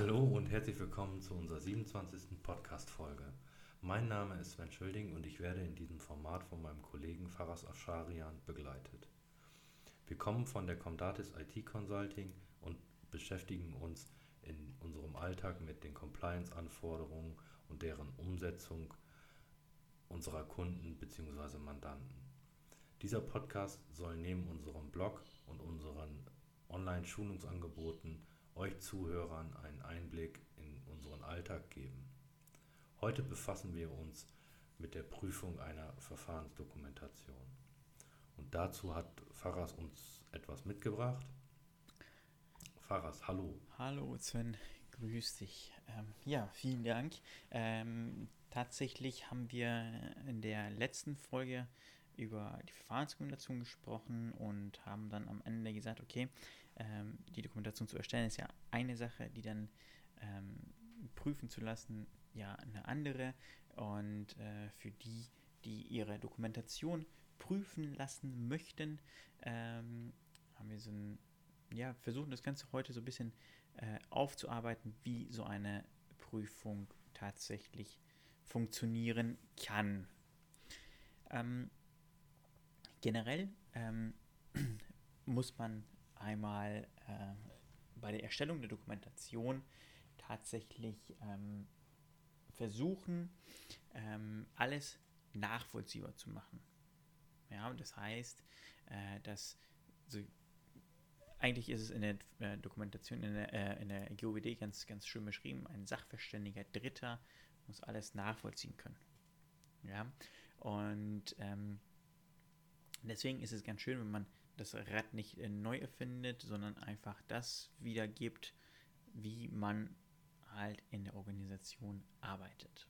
Hallo und herzlich willkommen zu unserer 27. Podcast-Folge. Mein Name ist Sven Schölding und ich werde in diesem Format von meinem Kollegen Faras Afsharian begleitet. Wir kommen von der Comdatis IT Consulting und beschäftigen uns in unserem Alltag mit den Compliance-Anforderungen und deren Umsetzung unserer Kunden bzw. Mandanten. Dieser Podcast soll neben unserem Blog und unseren Online-Schulungsangeboten euch Zuhörern einen Einblick in unseren Alltag geben. Heute befassen wir uns mit der Prüfung einer Verfahrensdokumentation. Und dazu hat Faras uns etwas mitgebracht. Faras, hallo. Hallo Sven, grüß dich. Ähm, ja, vielen Dank. Ähm, tatsächlich haben wir in der letzten Folge über die Verfahrensdokumentation gesprochen und haben dann am Ende gesagt, okay, ähm, die Dokumentation zu erstellen ist ja eine Sache, die dann ähm, prüfen zu lassen, ja eine andere. Und äh, für die, die ihre Dokumentation prüfen lassen möchten, ähm, haben wir so ein, ja, versuchen das Ganze heute so ein bisschen äh, aufzuarbeiten, wie so eine Prüfung tatsächlich funktionieren kann. Ähm, generell ähm, muss man einmal äh, bei der Erstellung der Dokumentation tatsächlich ähm, versuchen, ähm, alles nachvollziehbar zu machen. Ja, das heißt, äh, dass so, eigentlich ist es in der äh, Dokumentation in der, äh, in der GOBD ganz, ganz schön beschrieben, ein sachverständiger Dritter muss alles nachvollziehen können. Ja, und ähm, deswegen ist es ganz schön, wenn man das Rad nicht äh, neu erfindet, sondern einfach das wiedergibt, wie man halt in der Organisation arbeitet.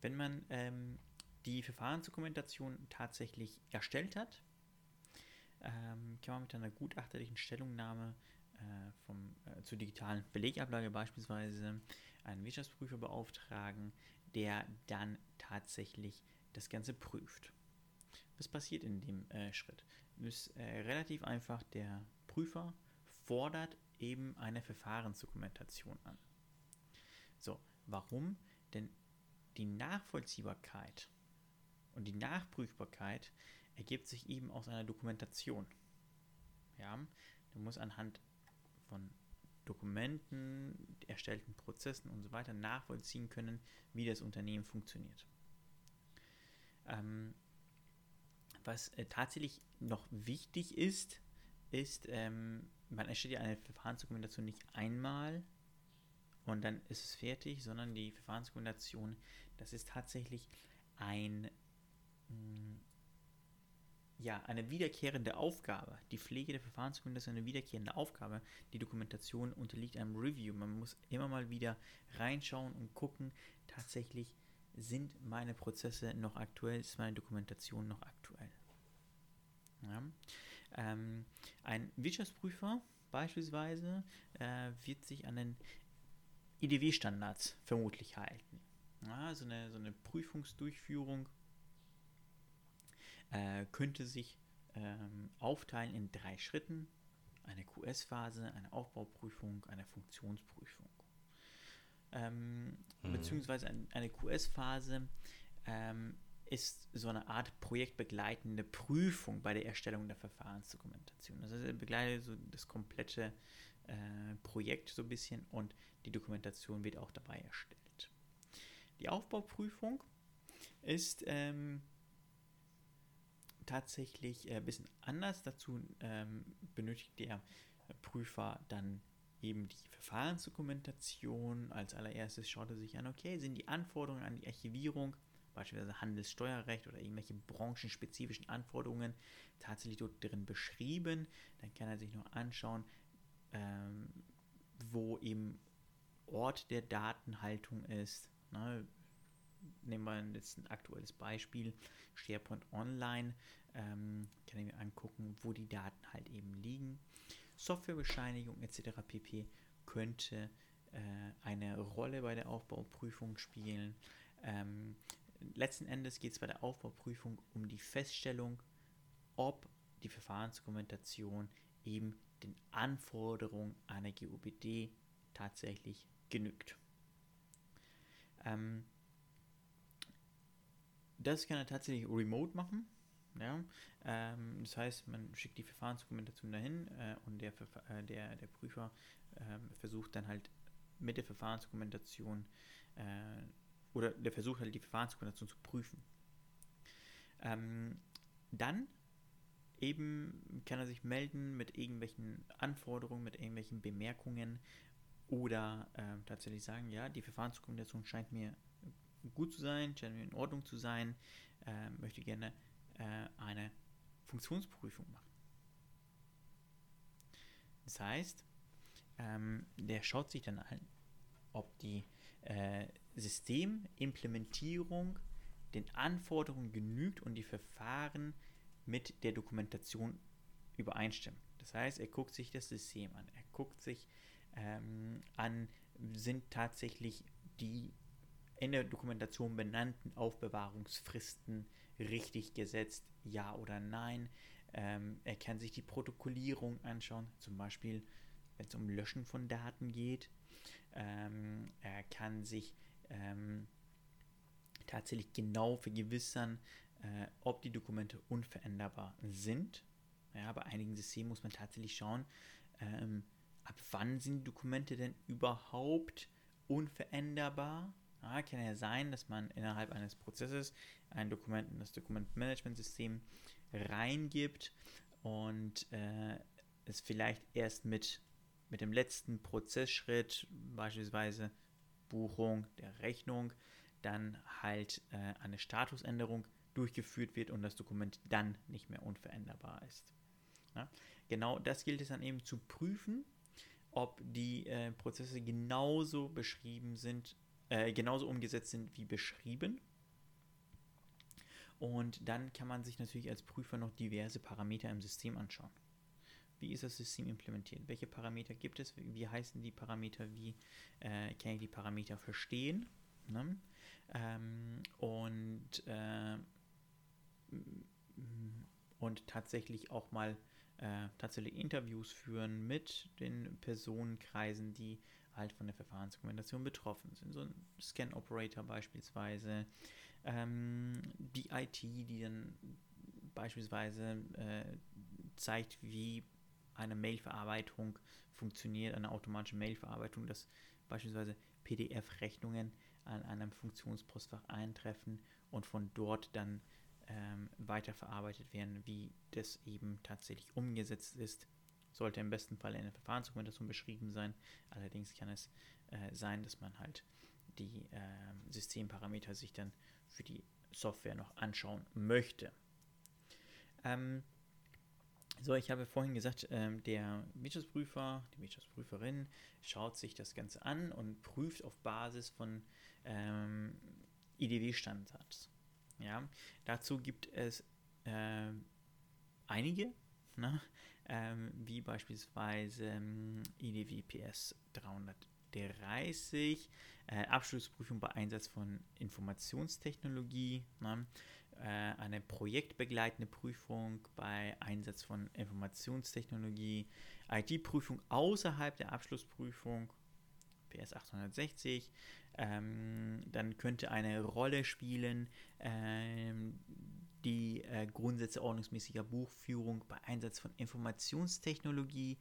Wenn man ähm, die Verfahrensdokumentation tatsächlich erstellt hat, ähm, kann man mit einer gutachterlichen Stellungnahme äh, vom, äh, zur digitalen Belegablage beispielsweise einen Wirtschaftsprüfer beauftragen, der dann tatsächlich das Ganze prüft. Was passiert in dem äh, Schritt? ist äh, relativ einfach, der Prüfer fordert eben eine Verfahrensdokumentation an. So, warum? Denn die Nachvollziehbarkeit und die Nachprüfbarkeit ergibt sich eben aus einer Dokumentation. Ja, du musst anhand von Dokumenten, erstellten Prozessen und so weiter nachvollziehen können, wie das Unternehmen funktioniert. Ähm, was äh, tatsächlich noch wichtig ist, ist, ähm, man erstellt ja eine Verfahrensdokumentation nicht einmal und dann ist es fertig, sondern die Verfahrensdokumentation, das ist tatsächlich ein, mh, mm, ja, eine wiederkehrende Aufgabe. Die Pflege der Verfahrensdokumentation ist eine wiederkehrende Aufgabe. Die Dokumentation unterliegt einem Review. Man muss immer mal wieder reinschauen und gucken, tatsächlich, sind meine Prozesse noch aktuell, ist meine Dokumentation noch aktuell. Ja. Ähm, ein Wirtschaftsprüfer beispielsweise äh, wird sich an den IDW-Standards vermutlich halten. Ja, so, eine, so eine Prüfungsdurchführung äh, könnte sich ähm, aufteilen in drei Schritten. Eine QS-Phase, eine Aufbauprüfung, eine Funktionsprüfung ähm, mhm. beziehungsweise eine QS-Phase ähm, ist so eine Art projektbegleitende Prüfung bei der Erstellung der Verfahrensdokumentation. Das heißt, er begleitet so das komplette äh, Projekt so ein bisschen und die Dokumentation wird auch dabei erstellt. Die Aufbauprüfung ist ähm, tatsächlich ein bisschen anders. Dazu ähm, benötigt der Prüfer dann eben die Verfahrensdokumentation. Als allererstes schaut er sich an, okay, sind die Anforderungen an die Archivierung, beispielsweise Handelssteuerrecht oder irgendwelche branchenspezifischen Anforderungen tatsächlich dort drin beschrieben. Dann kann er sich noch anschauen, ähm, wo eben Ort der Datenhaltung ist. Ne? Nehmen wir jetzt ein aktuelles Beispiel, SharePoint Online, ähm, kann ich mir angucken, wo die Daten halt eben liegen. Softwarebescheinigung etc. pp. könnte äh, eine Rolle bei der Aufbauprüfung spielen. Ähm, letzten Endes geht es bei der Aufbauprüfung um die Feststellung, ob die Verfahrensdokumentation eben den Anforderungen einer GUBD tatsächlich genügt. Ähm, das kann er tatsächlich remote machen. Ja? Ähm, das heißt, man schickt die Verfahrensdokumentation dahin äh, und der, äh, der, der Prüfer äh, versucht dann halt mit der Verfahrensdokumentation äh, oder der versucht halt die Verfahrensdokumentation zu prüfen. Ähm, dann eben kann er sich melden mit irgendwelchen Anforderungen, mit irgendwelchen Bemerkungen oder äh, tatsächlich sagen, ja, die Verfahrensdokumentation scheint mir gut zu sein, scheint mir in Ordnung zu sein, äh, möchte gerne äh, eine Funktionsprüfung machen. Das heißt, ähm, der schaut sich dann an, ob die äh, Systemimplementierung den Anforderungen genügt und die Verfahren mit der Dokumentation übereinstimmen. Das heißt, er guckt sich das System an, er guckt sich ähm, an, sind tatsächlich die in der Dokumentation benannten Aufbewahrungsfristen richtig gesetzt, ja oder nein. Ähm, er kann sich die Protokollierung anschauen, zum Beispiel wenn es um Löschen von Daten geht. Ähm, er kann sich ähm, tatsächlich genau vergewissern, äh, ob die Dokumente unveränderbar sind. Ja, bei einigen Systemen muss man tatsächlich schauen, ähm, ab wann sind die Dokumente denn überhaupt unveränderbar. Ja, kann ja sein, dass man innerhalb eines Prozesses ein Dokument in das Dokumentmanagementsystem reingibt und äh, es vielleicht erst mit, mit dem letzten Prozessschritt, beispielsweise Buchung der Rechnung, dann halt äh, eine Statusänderung durchgeführt wird und das Dokument dann nicht mehr unveränderbar ist. Ja? Genau das gilt es dann eben zu prüfen, ob die äh, Prozesse genauso beschrieben sind, äh, genauso umgesetzt sind wie beschrieben. Und dann kann man sich natürlich als Prüfer noch diverse Parameter im System anschauen. Wie ist das System implementiert? Welche Parameter gibt es? Wie heißen die Parameter? Wie äh, kann ich die Parameter verstehen? Ne? Ähm, und, äh, und tatsächlich auch mal äh, tatsächlich Interviews führen mit den Personenkreisen, die halt von der Verfahrensdokumentation betroffen sind. So ein Scan-Operator beispielsweise, ähm, die IT, die dann beispielsweise äh, zeigt, wie eine Mailverarbeitung funktioniert, eine automatische Mailverarbeitung, dass beispielsweise PDF-Rechnungen an einem Funktionspostfach eintreffen und von dort dann ähm, weiterverarbeitet werden, wie das eben tatsächlich umgesetzt ist. Sollte im besten Fall in der Verfahrensdokumentation beschrieben sein. Allerdings kann es äh, sein, dass man halt die äh, Systemparameter sich dann für die Software noch anschauen möchte. Ähm, so, ich habe vorhin gesagt, ähm, der Wirtschaftsprüfer, die Wirtschaftsprüferin schaut sich das Ganze an und prüft auf Basis von ähm, IDW-Standards. Ja, dazu gibt es äh, einige, ne? ähm, wie beispielsweise ähm, IDW PS 330, äh, Abschlussprüfung bei Einsatz von Informationstechnologie, ne? äh, eine projektbegleitende Prüfung bei Einsatz von Informationstechnologie, IT-Prüfung außerhalb der Abschlussprüfung, PS 860, ähm, dann könnte eine Rolle spielen ähm, die äh, Grundsätze ordnungsmäßiger Buchführung bei Einsatz von Informationstechnologie.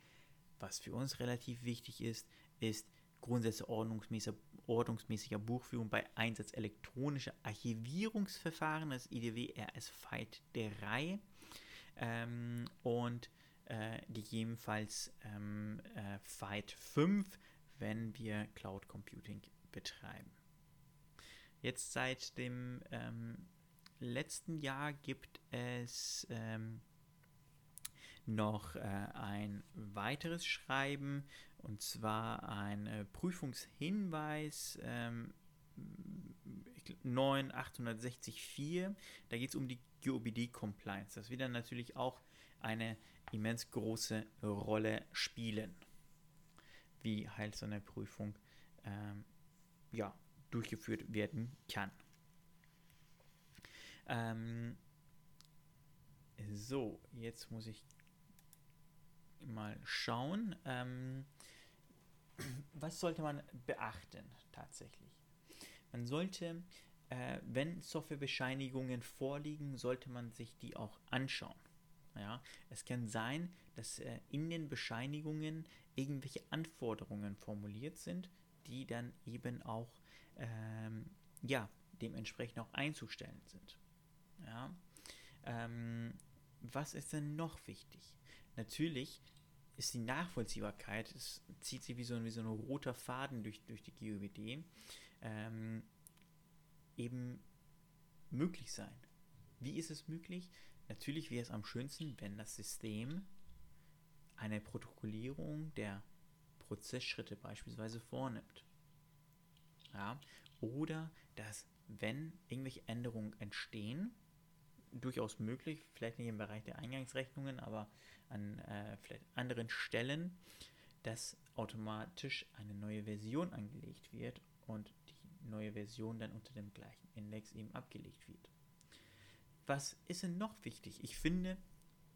Was für uns relativ wichtig ist, ist Grundsätze ordnungsmäßiger, ordnungsmäßiger Buchführung bei Einsatz elektronischer Archivierungsverfahren, das IDW RS FIGHT 3 ähm, und äh, gegebenenfalls ähm, äh, FIGHT 5, wenn wir Cloud Computing betreiben. Jetzt seit dem ähm, letzten Jahr gibt es ähm, noch äh, ein weiteres Schreiben und zwar ein äh, Prüfungshinweis ähm, 9864. Da geht es um die GOBD-Compliance. Das wird dann natürlich auch eine immens große Rolle spielen, wie halt so eine Prüfung ähm, ja, durchgeführt werden kann. Ähm, so, jetzt muss ich mal schauen. Ähm, was sollte man beachten tatsächlich? Man sollte, äh, wenn Softwarebescheinigungen vorliegen, sollte man sich die auch anschauen. Ja, es kann sein, dass äh, in den Bescheinigungen irgendwelche Anforderungen formuliert sind, die dann eben auch ähm, ja, dementsprechend auch einzustellen sind. Ja, ähm, was ist denn noch wichtig? Natürlich ist die Nachvollziehbarkeit, es zieht sich wie so, wie so ein roter Faden durch, durch die GUBD, ähm, eben möglich sein. Wie ist es möglich? Natürlich wäre es am schönsten, wenn das System eine Protokollierung der Prozessschritte beispielsweise vornimmt. Ja? Oder dass, wenn irgendwelche Änderungen entstehen, durchaus möglich, vielleicht nicht im Bereich der Eingangsrechnungen, aber an äh, vielleicht anderen Stellen, dass automatisch eine neue Version angelegt wird und die neue Version dann unter dem gleichen Index eben abgelegt wird. Was ist denn noch wichtig? Ich finde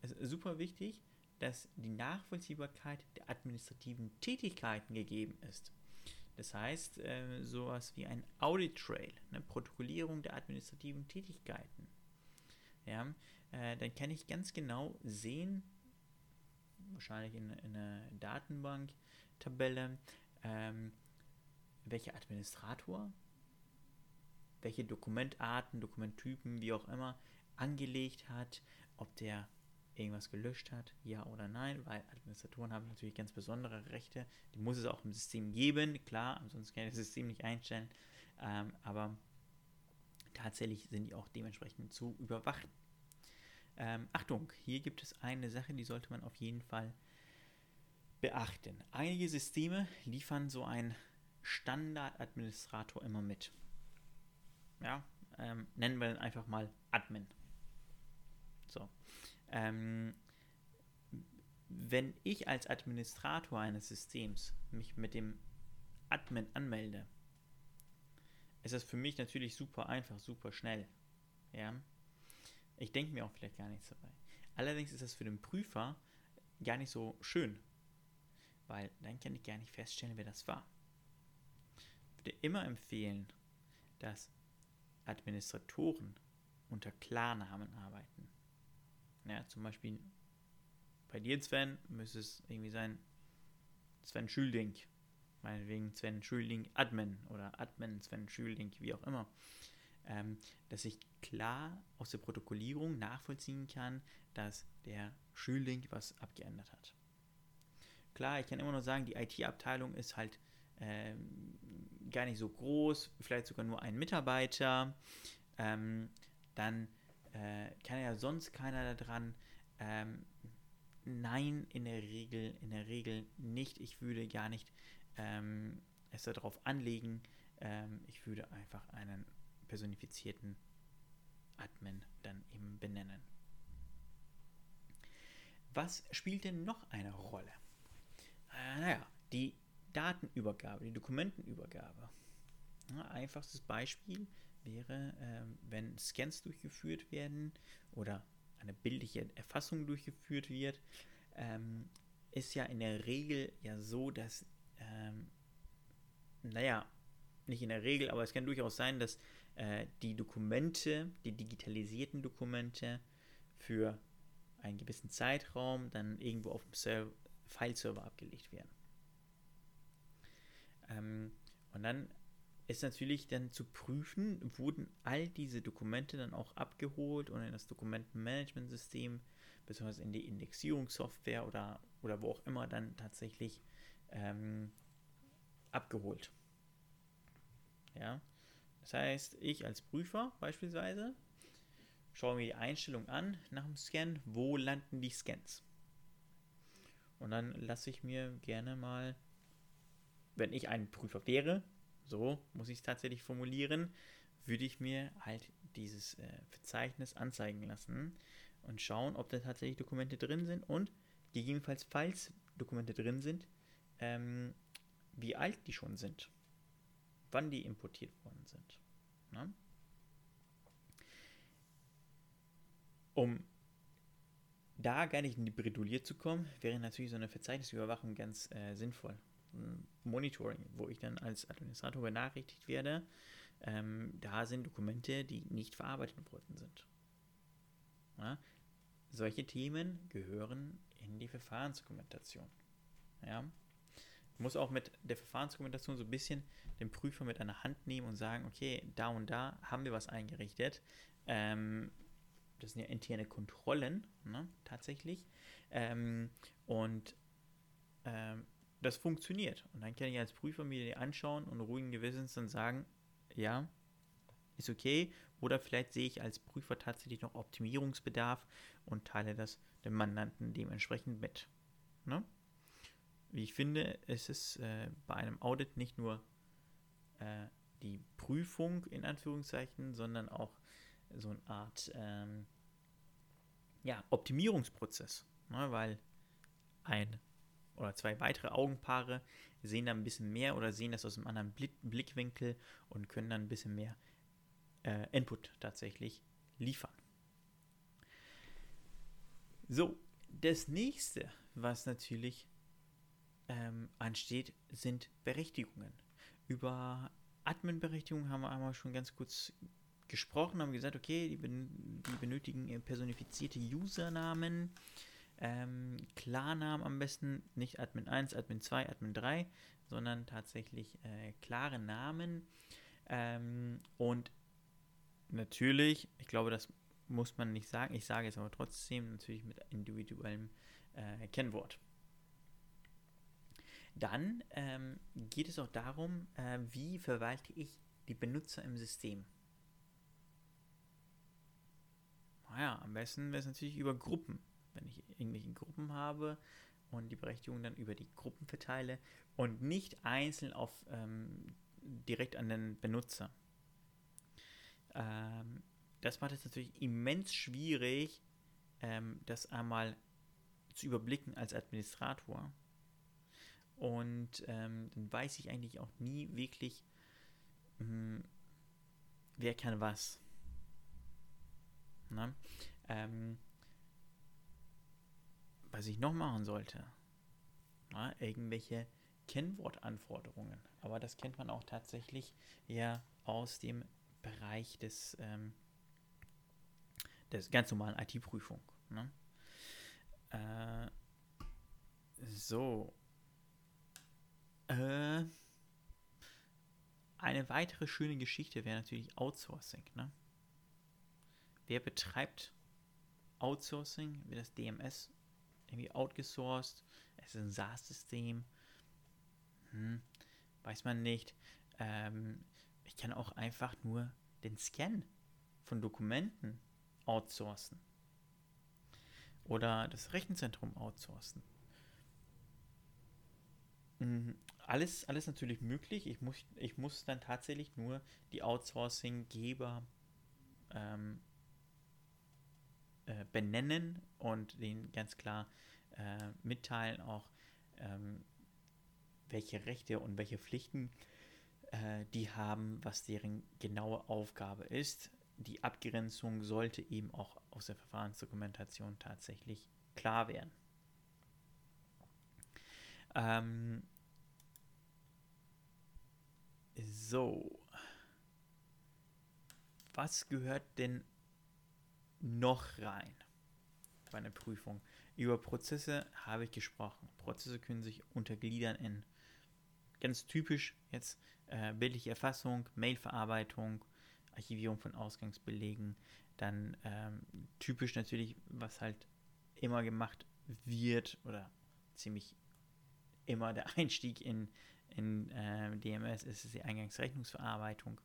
es super wichtig, dass die Nachvollziehbarkeit der administrativen Tätigkeiten gegeben ist. Das heißt, äh, sowas wie ein Audit Trail, eine Protokollierung der administrativen Tätigkeiten. Ja, äh, dann kann ich ganz genau sehen, wahrscheinlich in, in einer Datenbank-Tabelle, ähm, welcher Administrator, welche Dokumentarten, Dokumenttypen, wie auch immer, angelegt hat, ob der irgendwas gelöscht hat, ja oder nein, weil Administratoren haben natürlich ganz besondere Rechte, die muss es auch im System geben, klar, ansonsten kann ich das System nicht einstellen, ähm, aber tatsächlich sind die auch dementsprechend zu überwachen. Ähm, Achtung, hier gibt es eine Sache, die sollte man auf jeden Fall beachten. Einige Systeme liefern so einen Standardadministrator immer mit. Ja, ähm, nennen wir ihn einfach mal Admin. So. Ähm, wenn ich als Administrator eines Systems mich mit dem Admin anmelde, ist das für mich natürlich super einfach, super schnell. Ja. Ich denke mir auch vielleicht gar nichts dabei. Allerdings ist das für den Prüfer gar nicht so schön, weil dann kann ich gar nicht feststellen, wer das war. Ich würde immer empfehlen, dass Administratoren unter Klarnamen arbeiten. Ja, zum Beispiel bei dir, Sven, müsste es irgendwie sein Sven Schülding. Meinetwegen Sven Schülding Admin oder Admin Sven Schülding, wie auch immer. Ähm, dass ich klar aus der Protokollierung nachvollziehen kann, dass der Schülding was abgeändert hat. Klar, ich kann immer nur sagen, die IT-Abteilung ist halt ähm, gar nicht so groß, vielleicht sogar nur ein Mitarbeiter. Ähm, dann äh, kann ja sonst keiner daran. Ähm, nein, in der Regel, in der Regel nicht. Ich würde gar nicht ähm, es darauf anlegen. Ähm, ich würde einfach einen personifizierten Admin dann eben benennen. Was spielt denn noch eine Rolle? Äh, naja, die Datenübergabe, die Dokumentenübergabe. Ja, einfachstes Beispiel wäre, äh, wenn Scans durchgeführt werden oder eine bildliche Erfassung durchgeführt wird, ähm, ist ja in der Regel ja so, dass, ähm, naja, nicht in der Regel, aber es kann durchaus sein, dass äh, die Dokumente, die digitalisierten Dokumente für einen gewissen Zeitraum dann irgendwo auf dem File-Server abgelegt werden. Ähm, und dann ist natürlich dann zu prüfen, wurden all diese Dokumente dann auch abgeholt und in das Dokumentenmanagementsystem beziehungsweise in die Indexierungssoftware oder, oder wo auch immer dann tatsächlich ähm, abgeholt. Ja, das heißt, ich als Prüfer beispielsweise schaue mir die Einstellung an nach dem Scan, wo landen die Scans. Und dann lasse ich mir gerne mal, wenn ich ein Prüfer wäre, so muss ich es tatsächlich formulieren, würde ich mir halt dieses äh, Verzeichnis anzeigen lassen und schauen, ob da tatsächlich Dokumente drin sind und gegebenenfalls, falls Dokumente drin sind, ähm, wie alt die schon sind, wann die importiert worden sind. Ne? Um da gar nicht in die Bredouille zu kommen, wäre natürlich so eine Verzeichnisüberwachung ganz äh, sinnvoll. Monitoring, wo ich dann als Administrator benachrichtigt werde, ähm, da sind Dokumente, die nicht verarbeitet worden sind. Ja? Solche Themen gehören in die Verfahrensdokumentation. Ja? Muss auch mit der Verfahrensdokumentation so ein bisschen den Prüfer mit einer Hand nehmen und sagen, okay, da und da haben wir was eingerichtet. Ähm, das sind ja interne Kontrollen, ne, tatsächlich. Ähm, und ähm, das funktioniert. Und dann kann ich als Prüfer mir die anschauen und ruhigen Gewissens dann sagen, ja, ist okay. Oder vielleicht sehe ich als Prüfer tatsächlich noch Optimierungsbedarf und teile das dem Mandanten dementsprechend mit. Ne? Wie ich finde, ist es äh, bei einem Audit nicht nur äh, die Prüfung in Anführungszeichen, sondern auch so eine Art ähm, ja, Optimierungsprozess. Ne? Weil ein oder zwei weitere Augenpaare sehen dann ein bisschen mehr oder sehen das aus einem anderen Blickwinkel und können dann ein bisschen mehr äh, Input tatsächlich liefern. So, das nächste, was natürlich ähm, ansteht, sind Berechtigungen. Über Admin-Berechtigungen haben wir einmal schon ganz kurz gesprochen, haben gesagt, okay, die, ben die benötigen personifizierte Usernamen, ähm, Klarnamen am besten, nicht Admin 1, Admin 2, Admin 3, sondern tatsächlich äh, klare Namen. Ähm, und natürlich, ich glaube, das muss man nicht sagen, ich sage es aber trotzdem natürlich mit individuellem äh, Kennwort. Dann ähm, geht es auch darum, äh, wie verwalte ich die Benutzer im System. Naja, am besten wäre es natürlich über Gruppen wenn ich irgendwelche Gruppen habe und die Berechtigung dann über die Gruppen verteile und nicht einzeln auf ähm, direkt an den Benutzer. Ähm, das macht es natürlich immens schwierig, ähm, das einmal zu überblicken als Administrator. Und ähm, dann weiß ich eigentlich auch nie wirklich, mh, hm, wer kann was. Na? Ähm, was ich noch machen sollte, na, irgendwelche Kennwortanforderungen. Aber das kennt man auch tatsächlich ja aus dem Bereich des, ähm, des ganz normalen IT-Prüfung. Ne? Äh, so. Äh, eine weitere schöne Geschichte wäre natürlich Outsourcing. Ne? Wer betreibt Outsourcing? Wird das DMS irgendwie outgesourced. Es ist ein SaaS-System. Hm, weiß man nicht. Ähm, ich kann auch einfach nur den Scan von Dokumenten outsourcen. Oder das Rechenzentrum outsourcen. Alles, alles natürlich möglich. Ich muss, ich muss dann tatsächlich nur die Outsourcing-Geber ähm, äh, benennen und denen ganz klar äh, mitteilen, auch ähm, welche Rechte und welche Pflichten äh, die haben, was deren genaue Aufgabe ist. Die Abgrenzung sollte eben auch aus der Verfahrensdokumentation tatsächlich klar werden. Ähm, so. Was gehört denn noch rein bei einer Prüfung. Über Prozesse habe ich gesprochen. Prozesse können sich untergliedern in ganz typisch jetzt äh, bildliche Erfassung, Mailverarbeitung, Archivierung von Ausgangsbelegen, dann ähm, typisch natürlich, was halt immer gemacht wird oder ziemlich immer der Einstieg in, in äh, DMS ist, ist die Eingangsrechnungsverarbeitung.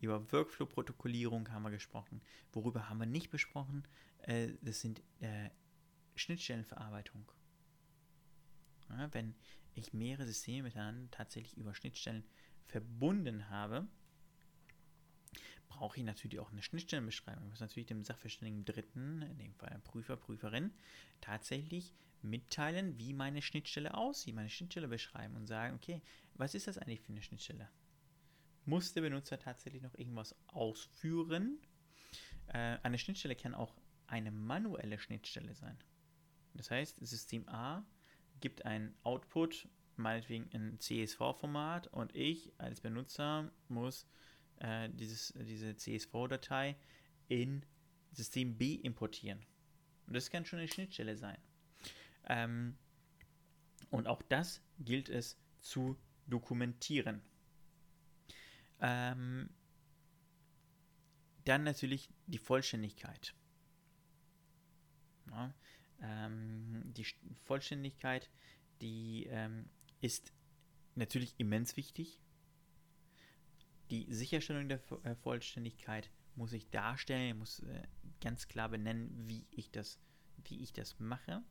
Über Workflow-Protokollierung haben wir gesprochen. Worüber haben wir nicht besprochen? Äh, das sind äh, Schnittstellenverarbeitung. Ja, wenn ich mehrere Systeme miteinander tatsächlich über Schnittstellen verbunden habe, brauche ich natürlich auch eine Schnittstellenbeschreibung. Ich muss natürlich dem Sachverständigen Dritten, in dem Fall Prüfer, Prüferin, tatsächlich mitteilen, wie meine Schnittstelle aussieht, meine Schnittstelle beschreiben und sagen, okay, was ist das eigentlich für eine Schnittstelle? muss der Benutzer tatsächlich noch irgendwas ausführen. Äh, eine Schnittstelle kann auch eine manuelle Schnittstelle sein. Das heißt, System A gibt einen Output meinetwegen ein CSV-Format und ich als Benutzer muss äh, dieses, diese CSV-Datei in System B importieren. Und das kann schon eine Schnittstelle sein. Ähm, und auch das gilt es zu dokumentieren. Ähm, dann natürlich die Vollständigkeit. Ja, ähm, die Vollständigkeit, die ähm, ist natürlich immens wichtig. Die Sicherstellung der äh, Vollständigkeit muss ich darstellen, muss äh, ganz klar benennen, wie ich das, wie ich das mache.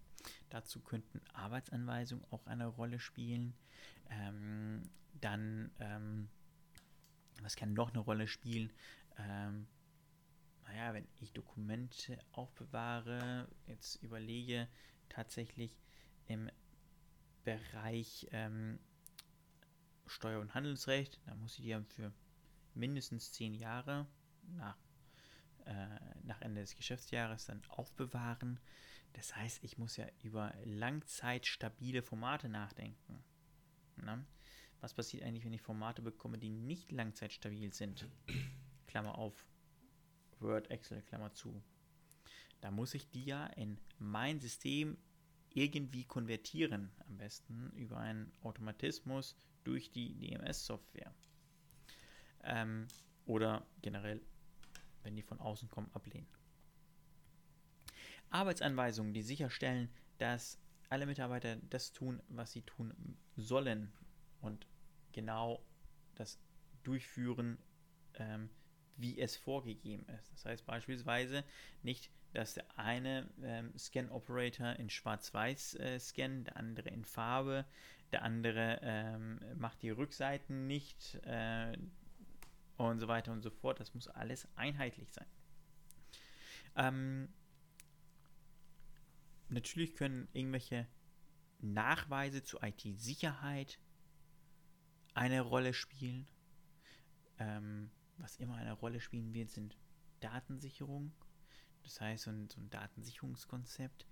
Dazu könnten Arbeitsanweisungen auch eine Rolle spielen. Ähm, dann, ähm, was kann noch eine Rolle spielen? Ähm, naja, wenn ich Dokumente aufbewahre, jetzt überlege tatsächlich im Bereich ähm, Steuer- und Handelsrecht, da muss ich die für mindestens zehn Jahre nach, äh, nach Ende des Geschäftsjahres dann aufbewahren. Das heißt, ich muss ja über langzeitstabile Formate nachdenken. Na? Was passiert eigentlich, wenn ich Formate bekomme, die nicht langzeitstabil sind? Klammer auf, Word, Excel, Klammer zu. Da muss ich die ja in mein System irgendwie konvertieren. Am besten über einen Automatismus durch die DMS-Software. Ähm, oder generell, wenn die von außen kommen, ablehnen. Arbeitsanweisungen, die sicherstellen, dass alle Mitarbeiter das tun, was sie tun sollen und genau das durchführen, ähm, wie es vorgegeben ist. Das heißt beispielsweise nicht, dass der eine ähm, Scan-Operator in Schwarz-Weiß äh, scannt, der andere in Farbe, der andere ähm, macht die Rückseiten nicht äh, und so weiter und so fort. Das muss alles einheitlich sein. Ähm, natürlich können irgendwelche Nachweise zu IT-Sicherheit eine Rolle spielen. Ähm, was immer eine Rolle spielen wird, sind Datensicherung. Das heißt, so ein, so ein Datensicherungskonzept.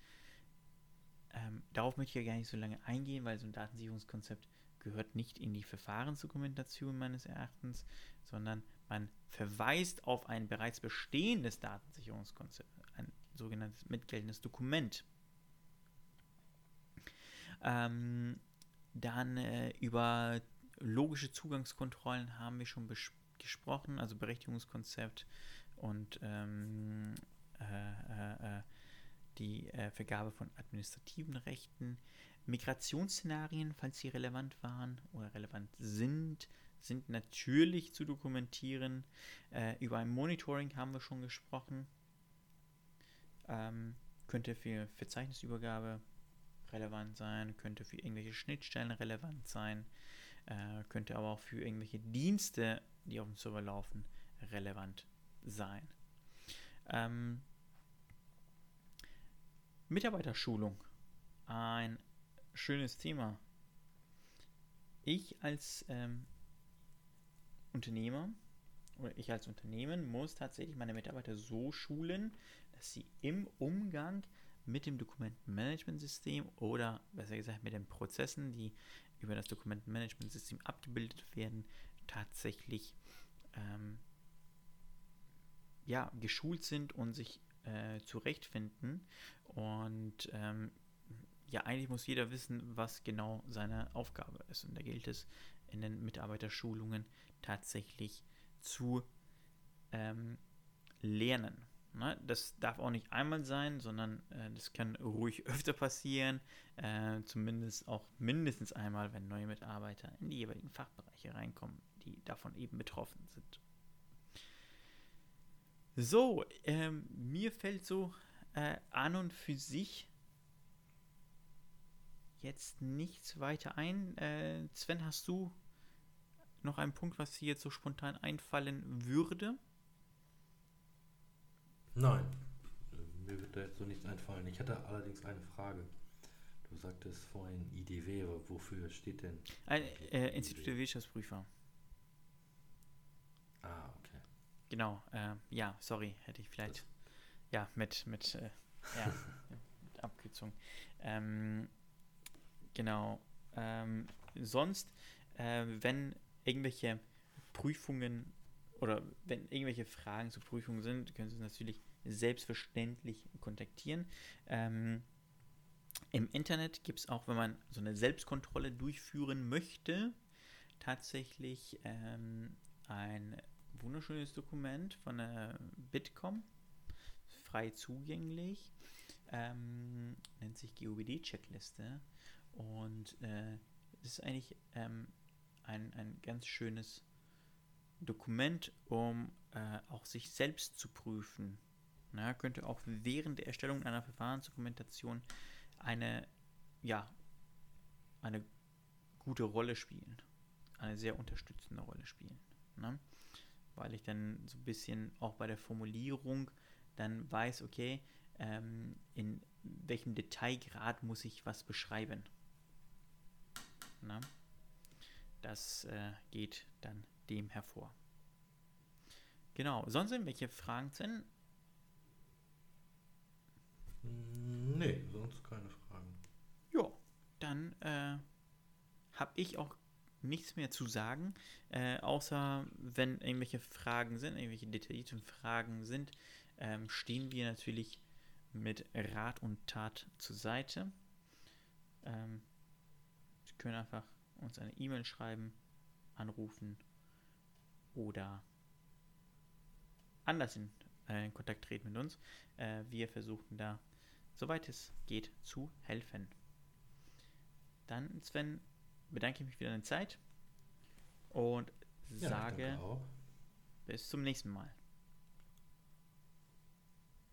Ähm, darauf möchte ich ja gar nicht so lange eingehen, weil so ein Datensicherungskonzept gehört nicht in die Verfahrensdokumentation meines Erachtens, sondern man verweist auf ein bereits bestehendes Datensicherungskonzept, ein sogenanntes mitgeltendes Dokument. Ähm, dann äh, über logische Zugangskontrollen haben wir schon gesprochen, also Berechtigungskonzept und ähm, äh, äh, die äh, Vergabe von administrativen Rechten. Migrationsszenarien, falls sie relevant waren oder relevant sind, sind natürlich zu dokumentieren. Äh, über ein Monitoring haben wir schon gesprochen. Ähm, könnte für Verzeichnisübergabe relevant sein, könnte für irgendwelche Schnittstellen relevant sein, äh, könnte aber auch für irgendwelche Dienste die auf dem Server laufen, relevant sein. Ähm, Mitarbeiterschulung. Ein schönes Thema. Ich als ähm, Unternehmer oder ich als Unternehmen muss tatsächlich meine Mitarbeiter so schulen, dass sie im Umgang mit dem Dokumentenmanagementsystem oder besser gesagt mit den Prozessen, die über das Dokumentenmanagementsystem abgebildet werden, tatsächlich ähm, ja, geschult sind und sich äh, zurechtfinden. Und ähm, ja, eigentlich muss jeder wissen, was genau seine Aufgabe ist. Und da gilt es in den Mitarbeiterschulungen tatsächlich zu ähm, lernen. Ne? Das darf auch nicht einmal sein, sondern äh, das kann ruhig öfter passieren. Äh, zumindest auch mindestens einmal, wenn neue Mitarbeiter in die jeweiligen Fachbereiche reinkommen die davon eben betroffen sind. So, ähm, mir fällt so äh, an und für sich jetzt nichts weiter ein. Äh, Sven, hast du noch einen Punkt, was dir jetzt so spontan einfallen würde? Nein, mir wird da jetzt so nichts einfallen. Ich hatte allerdings eine Frage. Du sagtest vorhin IDW, aber wofür steht denn? Ein äh, Institut der Wirtschaftsprüfer. Ah, okay. Genau, äh, ja, sorry, hätte ich vielleicht, ja, mit, mit, äh, ja, mit Abkürzung. Ähm, genau, ähm, sonst, äh, wenn irgendwelche Prüfungen oder wenn irgendwelche Fragen zur Prüfung sind, können Sie uns natürlich selbstverständlich kontaktieren. Ähm, Im Internet gibt es auch, wenn man so eine Selbstkontrolle durchführen möchte, tatsächlich ähm, ein wunderschönes Dokument von der Bitkom, frei zugänglich, ähm, nennt sich GOBD-Checkliste und äh, ist eigentlich ähm, ein, ein ganz schönes Dokument, um äh, auch sich selbst zu prüfen. Na, könnte auch während der Erstellung einer Verfahrensdokumentation eine, ja, eine gute Rolle spielen. Eine sehr unterstützende Rolle spielen. Ne? Weil ich dann so ein bisschen auch bei der Formulierung dann weiß, okay, ähm, in welchem Detailgrad muss ich was beschreiben. Na? Das äh, geht dann dem hervor. Genau, sonst irgendwelche Fragen? Mm, Nee, sonst keine Fragen. Ja, dann äh, habe ich auch nichts mehr zu sagen, äh, außer wenn irgendwelche Fragen sind, irgendwelche detaillierten Fragen sind, ähm, stehen wir natürlich mit Rat und Tat zur Seite. Ähm, Sie können einfach uns eine E-Mail schreiben, anrufen oder anders in, äh, in Kontakt treten mit uns. Äh, wir versuchen da, soweit es geht, zu helfen. Dann, Sven, bedanke ich mich für deine Zeit und Ja, sage bis zum nächsten Mal.